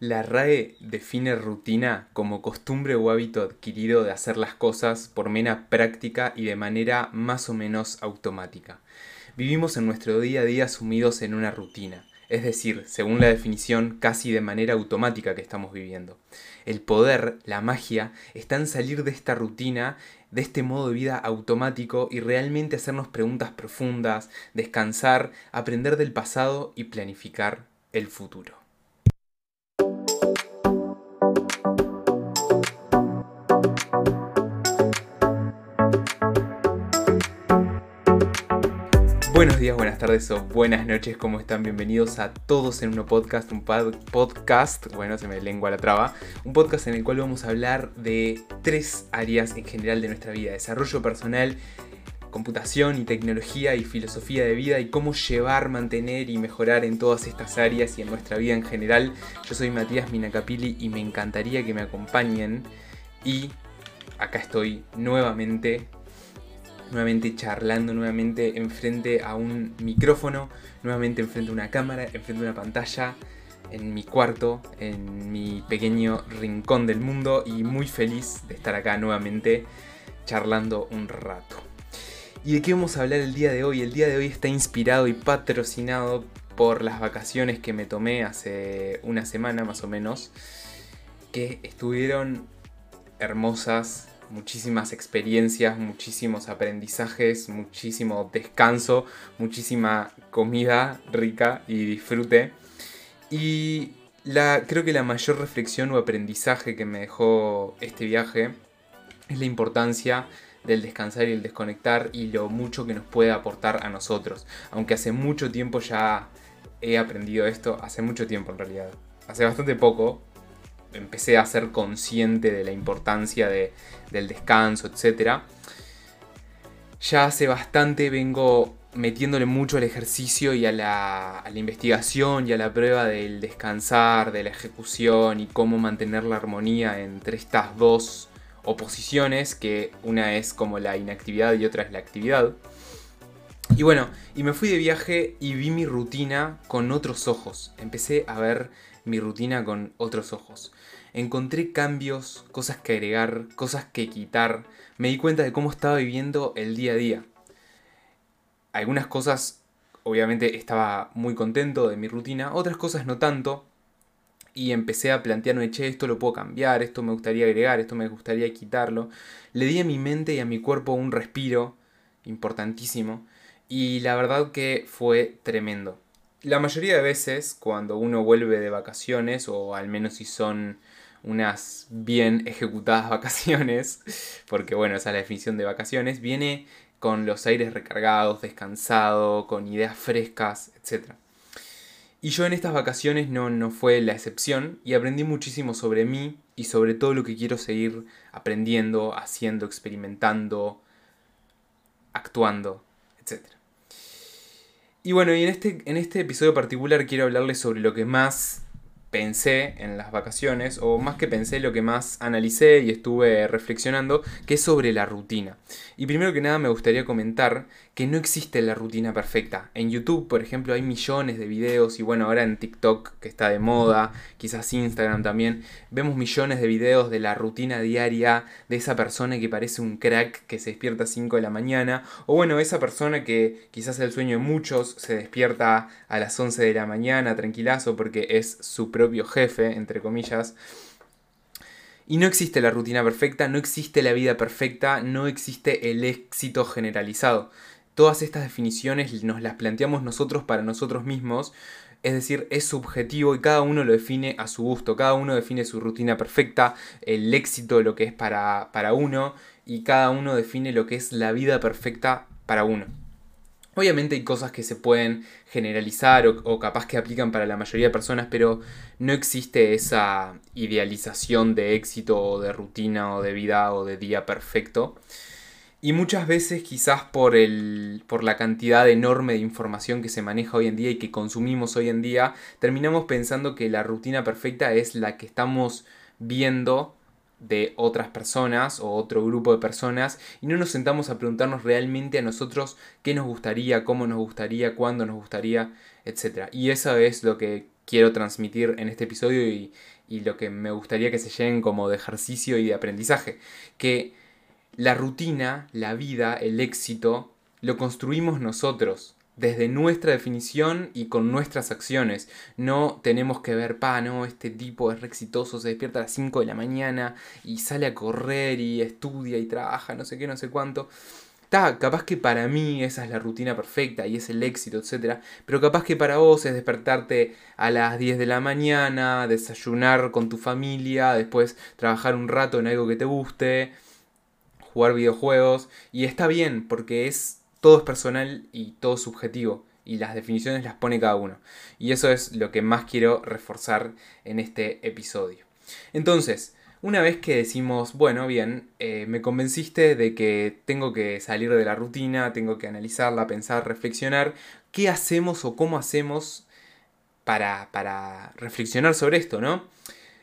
La RAE define rutina como costumbre o hábito adquirido de hacer las cosas por mera práctica y de manera más o menos automática. Vivimos en nuestro día a día sumidos en una rutina, es decir, según la definición, casi de manera automática que estamos viviendo. El poder, la magia, está en salir de esta rutina, de este modo de vida automático y realmente hacernos preguntas profundas, descansar, aprender del pasado y planificar el futuro. Buenos días, buenas tardes o buenas noches, ¿cómo están? Bienvenidos a todos en un podcast, un podcast, bueno, se me lengua la traba, un podcast en el cual vamos a hablar de tres áreas en general de nuestra vida, desarrollo personal, computación y tecnología y filosofía de vida y cómo llevar, mantener y mejorar en todas estas áreas y en nuestra vida en general. Yo soy Matías Minacapili y me encantaría que me acompañen y acá estoy nuevamente nuevamente charlando, nuevamente enfrente a un micrófono, nuevamente enfrente a una cámara, enfrente a una pantalla, en mi cuarto, en mi pequeño rincón del mundo y muy feliz de estar acá nuevamente charlando un rato. ¿Y de qué vamos a hablar el día de hoy? El día de hoy está inspirado y patrocinado por las vacaciones que me tomé hace una semana más o menos, que estuvieron hermosas, muchísimas experiencias, muchísimos aprendizajes, muchísimo descanso, muchísima comida rica y disfrute. Y la, creo que la mayor reflexión o aprendizaje que me dejó este viaje es la importancia del descansar y el desconectar y lo mucho que nos puede aportar a nosotros. Aunque hace mucho tiempo ya he aprendido esto, hace mucho tiempo en realidad. Hace bastante poco, empecé a ser consciente de la importancia del descanso, etc. Ya hace bastante vengo metiéndole mucho al ejercicio y a la, a la, investigación y a la prueba del descansar, de la ejecución y cómo mantener la armonía entre estas dos oposiciones, que una es como la inactividad y otra es la actividad. Y bueno, y me fui de viaje y vi mi rutina con otros ojos. Empecé a ver mi rutina con otros ojos. Encontré cambios, cosas que agregar, cosas que quitar. Me di cuenta de cómo estaba viviendo el día a día. Algunas cosas, obviamente, estaba muy contento de mi rutina, otras cosas no tanto. Y empecé a plantearme, che, esto lo puedo cambiar, esto me gustaría agregar, esto me gustaría quitarlo. Le di a mi mente y a mi cuerpo un respiro importantísimo. Y la verdad que fue tremendo. La mayoría de veces, cuando uno vuelve de vacaciones, o al menos si son unas bien ejecutadas vacaciones, porque bueno, esa es la definición de vacaciones, viene con los aires recargados, descansado, con ideas frescas, etc. Y yo en estas vacaciones no, no fue la excepción y aprendí muchísimo sobre mí y sobre todo lo que quiero seguir aprendiendo, haciendo, experimentando, actuando, etc. Y bueno, y en este, en este episodio particular quiero hablarles sobre lo que más pensé en las vacaciones, o más que pensé, lo que más analicé y estuve reflexionando, que es sobre la rutina. Y primero que nada me gustaría comentar que no existe la rutina perfecta. En YouTube, por ejemplo, hay millones de videos, y bueno, ahora en TikTok, que está de moda, quizás Instagram también, vemos millones de videos de la rutina diaria de esa persona que parece un crack que se despierta a 5 de la mañana, o bueno, esa persona que quizás el sueño de muchos, se despierta a las 11 de la mañana, tranquilazo, porque es su propio jefe, entre comillas. Y no existe la rutina perfecta, no existe la vida perfecta, no existe el éxito generalizado. Todas estas definiciones nos las planteamos nosotros para nosotros mismos, es decir, es subjetivo y cada uno lo define a su gusto, cada uno define su rutina perfecta, el éxito, lo que es para, para uno, y cada uno define lo que es la vida perfecta para uno. Obviamente hay cosas que se pueden generalizar o, capaz que aplican para la mayoría de personas, pero no existe esa idealización de éxito o de rutina o de vida o de día perfecto. Y muchas veces quizás por, el, por la cantidad enorme de información que se maneja hoy en día y que consumimos hoy en día, terminamos pensando que la rutina perfecta es la que estamos viendo de otras personas o otro grupo de personas y no nos sentamos a preguntarnos realmente a nosotros qué nos gustaría, cómo nos gustaría, cuándo nos gustaría, etc. Y eso es lo que quiero transmitir en este episodio y, y lo que me gustaría que se lleven como de ejercicio y de aprendizaje. Que la rutina, la vida, el éxito, lo construimos nosotros desde nuestra definición y con nuestras acciones. No tenemos que ver, pa, no, este tipo es re exitoso, se despierta a las 5 de la mañana y sale a correr y estudia y trabaja, no sé qué, no sé cuánto. Está, capaz que para mí esa es la rutina perfecta y es el éxito, etc. Pero capaz que para vos es despertarte a las 10 de la mañana, desayunar con tu familia, después trabajar un rato en algo que te guste, jugar videojuegos. Y está bien, porque es todo es personal y todo subjetivo y las definiciones las pone cada uno. Y eso es lo que más quiero reforzar en este episodio. Entonces, una vez que decimos, bueno, bien, eh, me convenciste de que tengo que salir de la rutina, tengo que analizarla, pensar, reflexionar, ¿qué hacemos o cómo hacemos para, para reflexionar sobre esto, no?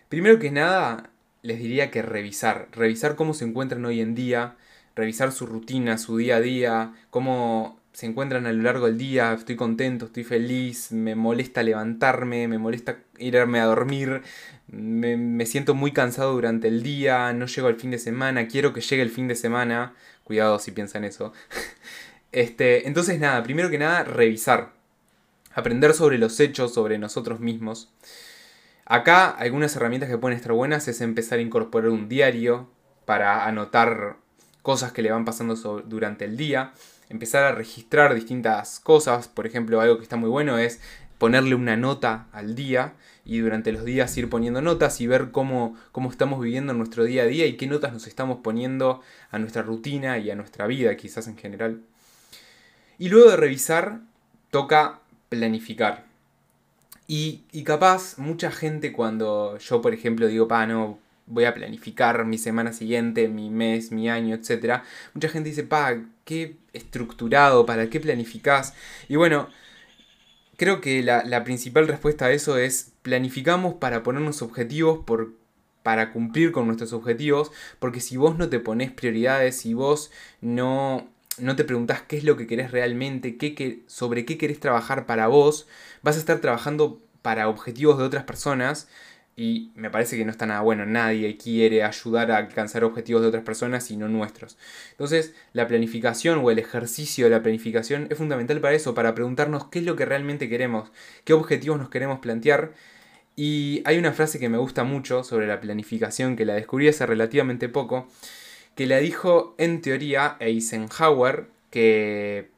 Primero que nada, les diría que revisar, revisar cómo se encuentran hoy en día, revisar su rutina, su día a día, cómo se encuentran a lo largo del día, estoy contento, estoy feliz, me molesta levantarme, me molesta irme a dormir, me, siento muy cansado durante el día, no llego al fin de semana, quiero que llegue el fin de semana, cuidado si piensan eso. este, entonces nada, primero que nada, revisar, aprender sobre los hechos, sobre nosotros mismos. Acá algunas herramientas que pueden estar buenas es empezar a incorporar un diario para anotar cosas que le van pasando durante el día, empezar a registrar distintas cosas, por ejemplo, algo que está muy bueno es ponerle una nota al día y durante los días ir poniendo notas y ver cómo, cómo estamos viviendo nuestro día a día y qué notas nos estamos poniendo a nuestra rutina y a nuestra vida quizás en general. Y luego de revisar, toca planificar. Y, y capaz mucha gente cuando yo, por ejemplo, digo, pa, no, voy a planificar mi semana siguiente, mi mes, mi año, etc. Mucha gente dice, pa, qué estructurado, ¿para qué planificás? Y bueno, creo que la, principal respuesta a eso es planificamos para ponernos objetivos por, para cumplir con nuestros objetivos, porque si vos no te pones prioridades, si vos no, no te preguntás qué es lo que querés realmente, qué, sobre qué querés trabajar para vos, vas a estar trabajando para objetivos de otras personas y me parece que no está nada bueno. Nadie quiere ayudar a alcanzar objetivos de otras personas sino nuestros. Entonces, la planificación o el ejercicio de la planificación es fundamental para eso, para preguntarnos qué es lo que realmente queremos, qué objetivos nos queremos plantear. Y hay una frase que me gusta mucho sobre la planificación, que la descubrí hace relativamente poco, que la dijo en teoría Eisenhower, que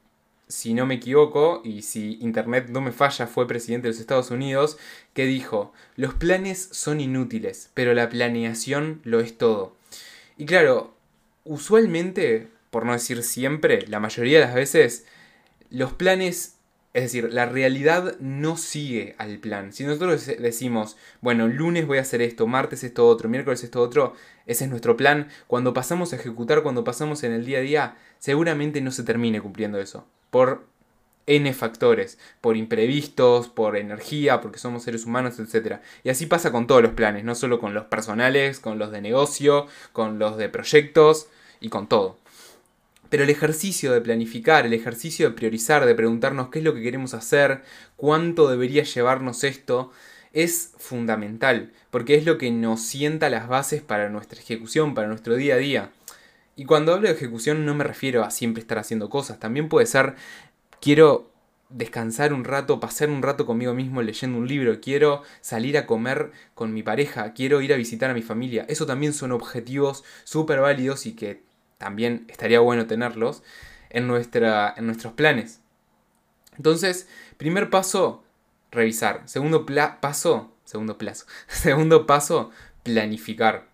si no me equivoco, y si Internet no me falla, fue presidente de los Estados Unidos, que dijo, los planes son inútiles, pero la planeación lo es todo. Y claro, usualmente, por no decir siempre, la mayoría de las veces, los planes, es decir, la realidad no sigue al plan. Si nosotros decimos, bueno, lunes voy a hacer esto, martes esto otro, miércoles esto otro, ese es nuestro plan, cuando pasamos a ejecutar, cuando pasamos en el día a día, seguramente no se termine cumpliendo eso por N factores, por imprevistos, por energía, porque somos seres humanos, etc. Y así pasa con todos los planes, no solo con los personales, con los de negocio, con los de proyectos y con todo. Pero el ejercicio de planificar, el ejercicio de priorizar, de preguntarnos qué es lo que queremos hacer, cuánto debería llevarnos esto, es fundamental, porque es lo que nos sienta las bases para nuestra ejecución, para nuestro día a día. Y cuando hablo de ejecución no me refiero a siempre estar haciendo cosas, también puede ser quiero descansar un rato, pasar un rato conmigo mismo leyendo un libro, quiero salir a comer con mi pareja, quiero ir a visitar a mi familia. Eso también son objetivos súper válidos y que también estaría bueno tenerlos en, nuestra, en nuestros planes. Entonces, primer paso, revisar. Segundo paso, segundo plazo. Segundo paso, planificar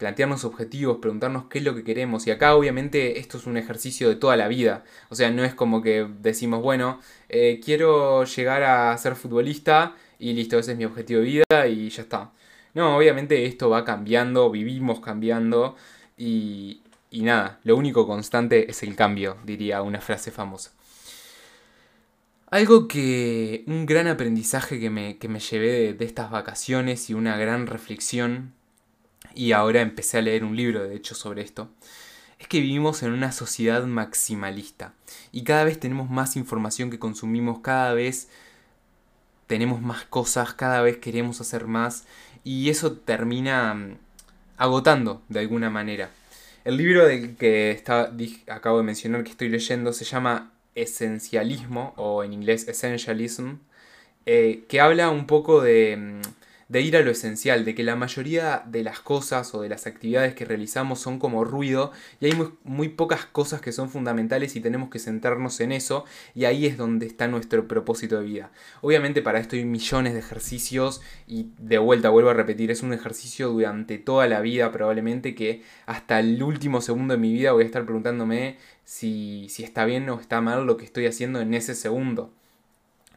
plantearnos objetivos, preguntarnos qué es lo que queremos. Y acá obviamente esto es un ejercicio de toda la vida. O sea, no es como que decimos, bueno, eh, quiero llegar a ser futbolista y listo, ese es mi objetivo de vida y ya está. No, obviamente esto va cambiando, vivimos cambiando y, y nada, lo único constante es el cambio, diría una frase famosa. Algo que, un gran aprendizaje que me, que me llevé de, de estas vacaciones y una gran reflexión y ahora empecé a leer un libro de hecho sobre esto, es que vivimos en una sociedad maximalista. Y cada vez tenemos más información que consumimos, cada vez tenemos más cosas, cada vez queremos hacer más. Y eso termina mm, agotando de alguna manera. El libro del que está, acabo de mencionar que estoy leyendo se llama Esencialismo o en inglés Essentialism, eh, que habla un poco de mm, de ir a lo esencial, de que la mayoría de las cosas o de las actividades que realizamos son como ruido y hay muy, pocas cosas que son fundamentales y tenemos que centrarnos en eso y ahí es donde está nuestro propósito de vida. Obviamente para esto hay millones de ejercicios y de vuelta vuelvo a repetir, es un ejercicio durante toda la vida probablemente que hasta el último segundo de mi vida voy a estar preguntándome si, si está bien o está mal lo que estoy haciendo en ese segundo.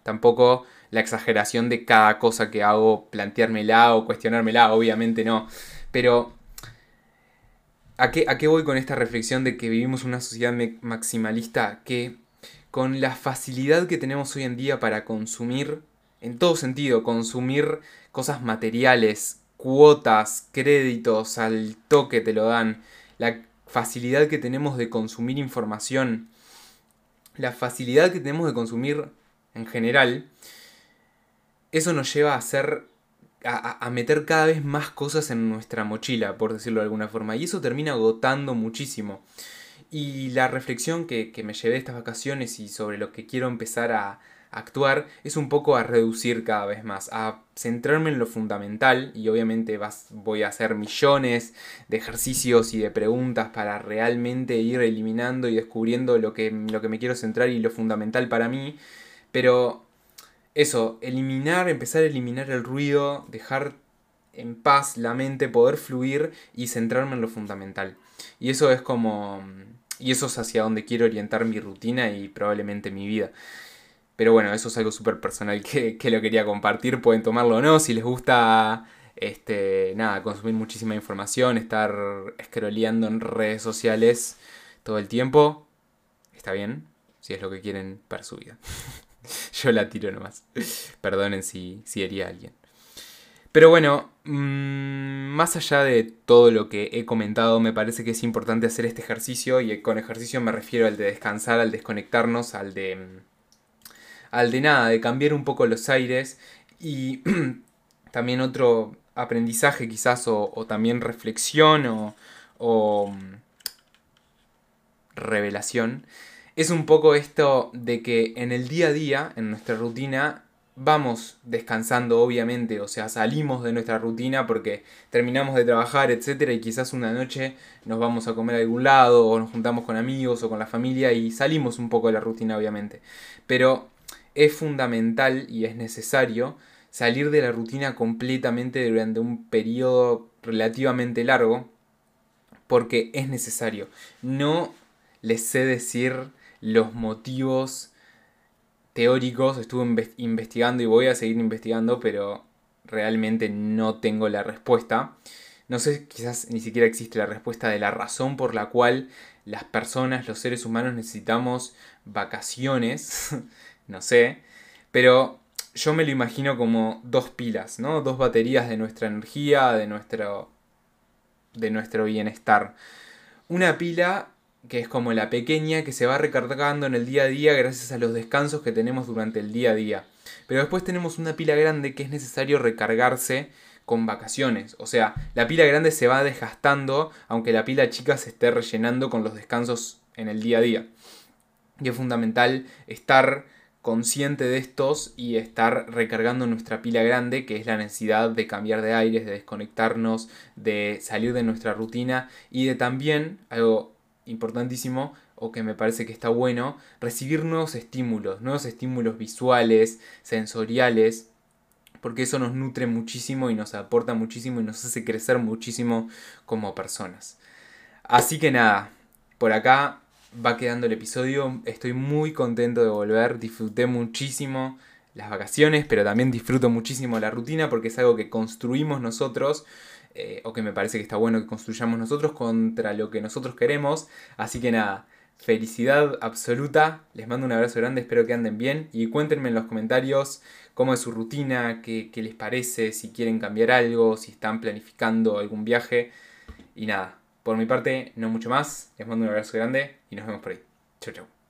Tampoco la exageración de cada cosa que hago, planteármela o cuestionármela, obviamente no. Pero, ¿a qué, ¿a qué voy con esta reflexión de que vivimos una sociedad maximalista que con la facilidad que tenemos hoy en día para consumir, en todo sentido, consumir cosas materiales, cuotas, créditos, al toque te lo dan, la facilidad que tenemos de consumir información, la facilidad que tenemos de consumir en general, eso nos lleva a hacer. A, meter cada vez más cosas en nuestra mochila, por decirlo de alguna forma. Y eso termina agotando muchísimo. Y la reflexión que, me llevé de estas vacaciones y sobre lo que quiero empezar a, actuar es un poco a reducir cada vez más, a centrarme en lo fundamental y obviamente vas, voy a hacer millones de ejercicios y de preguntas para realmente ir eliminando y descubriendo lo que, lo que me quiero centrar y lo fundamental para mí, pero eso, eliminar, empezar a eliminar el ruido, dejar en paz la mente, poder fluir y centrarme en lo fundamental. Y eso es como... Y eso es hacia donde quiero orientar mi rutina y probablemente mi vida. Pero bueno, eso es algo súper personal que, lo quería compartir. Pueden tomarlo o no. Si les gusta, este, nada, consumir muchísima información, estar scrolleando en redes sociales todo el tiempo, está bien. Si es lo que quieren para su vida. Yo la tiro nomás. Perdonen si, si hería a alguien. Pero bueno, mm, más allá de todo lo que he comentado, me parece que es importante hacer este ejercicio. Y con ejercicio me refiero al de descansar, al desconectarnos, al de. Mm, al de nada, de cambiar un poco los aires. Y también otro aprendizaje quizás, o, también reflexión, o, o mm, revelación es un poco esto de que en el día a día, en nuestra rutina, vamos descansando obviamente, o sea, salimos de nuestra rutina porque terminamos de trabajar, etcétera, y quizás una noche nos vamos a comer a algún lado o nos juntamos con amigos o con la familia y salimos un poco de la rutina obviamente. Pero es fundamental y es necesario salir de la rutina completamente durante un periodo relativamente largo porque es necesario. No les sé decir los motivos teóricos, estuve investigando y voy a seguir investigando, pero realmente no tengo la respuesta. No sé, quizás ni siquiera existe la respuesta de la razón por la cual las personas, los seres humanos necesitamos vacaciones, no sé, pero yo me lo imagino como dos pilas, ¿no? Dos baterías de nuestra energía, de nuestro de nuestro bienestar. Una pila que es como la pequeña que se va recargando en el día a día gracias a los descansos que tenemos durante el día a día. Pero después tenemos una pila grande que es necesario recargarse con vacaciones. O sea, la pila grande se va desgastando aunque la pila chica se esté rellenando con los descansos en el día a día. Y es fundamental estar consciente de estos y estar recargando nuestra pila grande, que es la necesidad de cambiar de aires, de desconectarnos, de salir de nuestra rutina y de también, algo importantísimo o que me parece que está bueno, recibir nuevos estímulos, nuevos estímulos visuales, sensoriales, porque eso nos nutre muchísimo y nos aporta muchísimo y nos hace crecer muchísimo como personas. Así que nada, por acá va quedando el episodio, estoy muy contento de volver, disfruté muchísimo las vacaciones, pero también disfruto muchísimo la rutina porque es algo que construimos nosotros eh, o que me parece que está bueno que construyamos nosotros contra lo que nosotros queremos. Así que nada, felicidad absoluta, les mando un abrazo grande, espero que anden bien y cuéntenme en los comentarios cómo es su rutina, qué, qué les parece, si quieren cambiar algo, si están planificando algún viaje y nada. Por mi parte, no mucho más. Les mando un abrazo grande y nos vemos por ahí. Chau, chau.